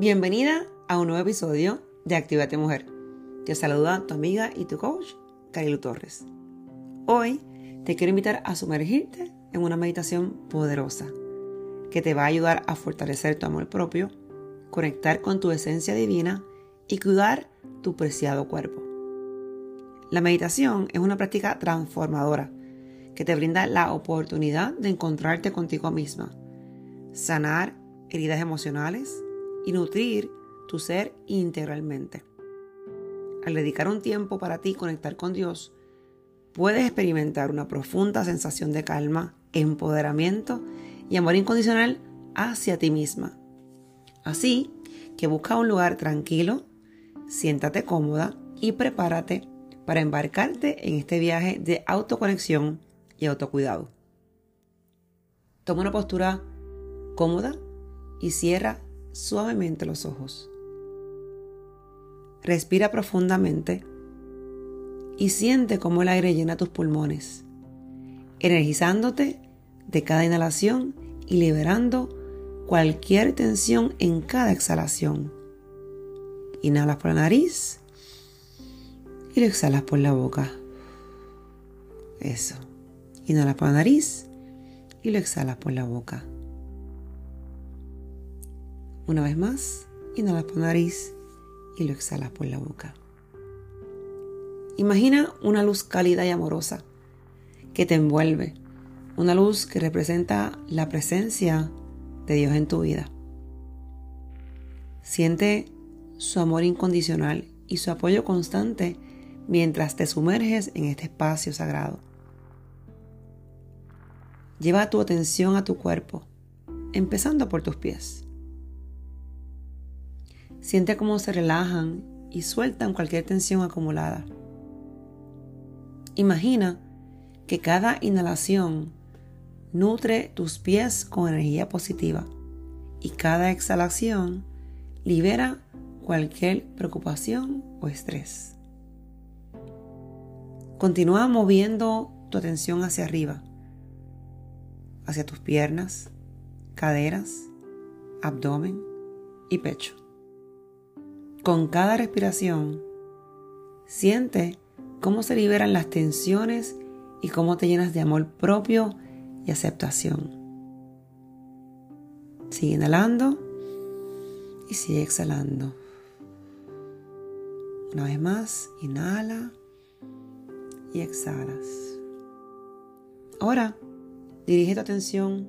Bienvenida a un nuevo episodio de Actívate Mujer. Te saluda tu amiga y tu coach, Carilu Torres. Hoy te quiero invitar a sumergirte en una meditación poderosa que te va a ayudar a fortalecer tu amor propio, conectar con tu esencia divina y cuidar tu preciado cuerpo. La meditación es una práctica transformadora que te brinda la oportunidad de encontrarte contigo misma, sanar heridas emocionales, y nutrir tu ser integralmente. Al dedicar un tiempo para ti conectar con Dios, puedes experimentar una profunda sensación de calma, empoderamiento y amor incondicional hacia ti misma. Así que busca un lugar tranquilo, siéntate cómoda y prepárate para embarcarte en este viaje de autoconexión y autocuidado. Toma una postura cómoda y cierra suavemente los ojos. Respira profundamente y siente cómo el aire llena tus pulmones, energizándote de cada inhalación y liberando cualquier tensión en cada exhalación. Inhalas por la nariz y lo exhalas por la boca. Eso. Inhalas por la nariz y lo exhalas por la boca. Una vez más, inhalas por nariz y lo exhalas por la boca. Imagina una luz cálida y amorosa que te envuelve, una luz que representa la presencia de Dios en tu vida. Siente su amor incondicional y su apoyo constante mientras te sumerges en este espacio sagrado. Lleva tu atención a tu cuerpo, empezando por tus pies. Siente cómo se relajan y sueltan cualquier tensión acumulada. Imagina que cada inhalación nutre tus pies con energía positiva y cada exhalación libera cualquier preocupación o estrés. Continúa moviendo tu atención hacia arriba, hacia tus piernas, caderas, abdomen y pecho. Con cada respiración, siente cómo se liberan las tensiones y cómo te llenas de amor propio y aceptación. Sigue inhalando y sigue exhalando. Una vez más, inhala y exhalas. Ahora, dirige tu atención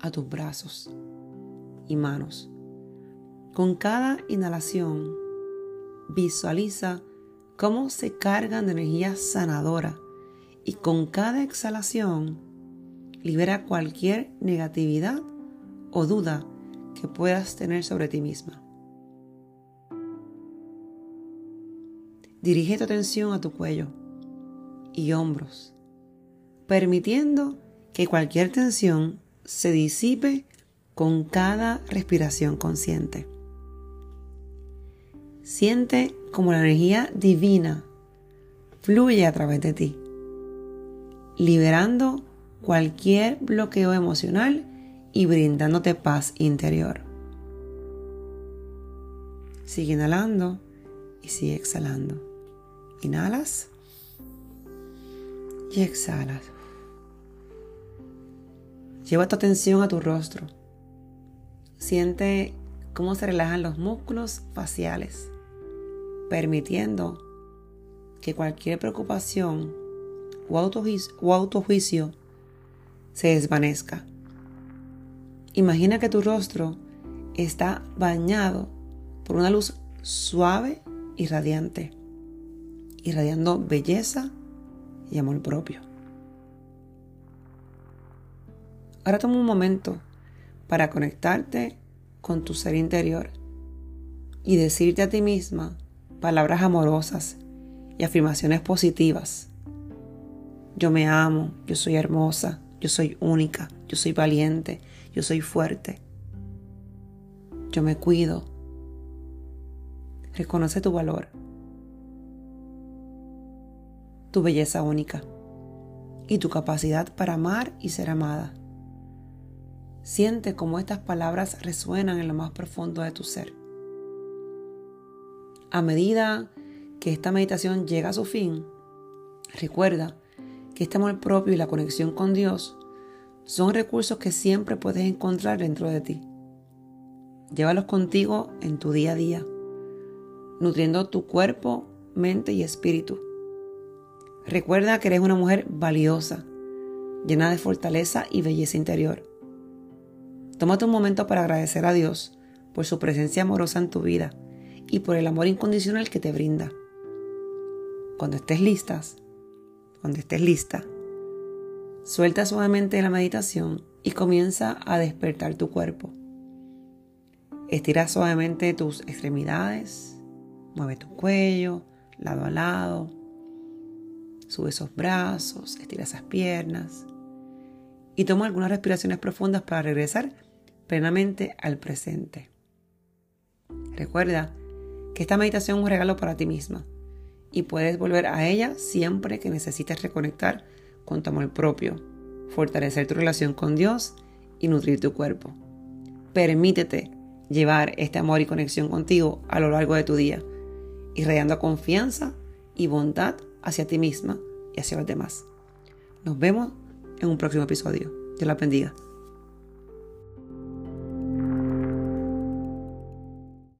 a tus brazos y manos con cada inhalación, visualiza cómo se cargan de energía sanadora y con cada exhalación libera cualquier negatividad o duda que puedas tener sobre ti misma. Dirige tu atención a tu cuello y hombros, permitiendo que cualquier tensión se disipe con cada respiración consciente. Siente como la energía divina fluye a través de ti, liberando cualquier bloqueo emocional y brindándote paz interior. Sigue inhalando y sigue exhalando. Inhalas y exhalas. Lleva tu atención a tu rostro. Siente cómo se relajan los músculos faciales permitiendo que cualquier preocupación o autojuicio, se desvanezca. Imagina que tu rostro está bañado por una luz suave y radiante, irradiando belleza y amor propio. Ahora toma un momento para conectarte con tu ser interior y decirte a ti misma palabras amorosas y afirmaciones positivas. Yo me amo, yo soy hermosa, yo soy única, yo soy valiente, yo soy fuerte. Yo me cuido. Reconoce tu valor, tu belleza única y tu capacidad para amar y ser amada. Siente cómo estas palabras resuenan en lo más profundo de tu ser. A medida que esta meditación llega a su fin, recuerda que este amor propio y la conexión con Dios son recursos que siempre puedes encontrar dentro de ti. Llévalos contigo en tu día a día, nutriendo tu cuerpo, mente y espíritu. Recuerda que eres una mujer valiosa, llena de fortaleza y belleza interior. Tómate un momento para agradecer a Dios por su presencia amorosa en tu vida y por el amor incondicional que te brinda. Cuando estés listas, cuando estés lista, suelta suavemente la meditación y comienza a despertar tu cuerpo. Estira suavemente tus extremidades, mueve tu cuello, lado a lado, sube esos brazos, estira esas piernas y toma algunas respiraciones profundas para regresar plenamente al presente. Recuerda esta meditación es un regalo para ti misma y puedes volver a ella siempre que necesites reconectar con tu amor propio, fortalecer tu relación con Dios y nutrir tu cuerpo. Permítete llevar este amor y conexión contigo a lo largo de tu día, irradiando confianza y bondad hacia ti misma y hacia los demás. Nos vemos en un próximo episodio. Dios la bendiga.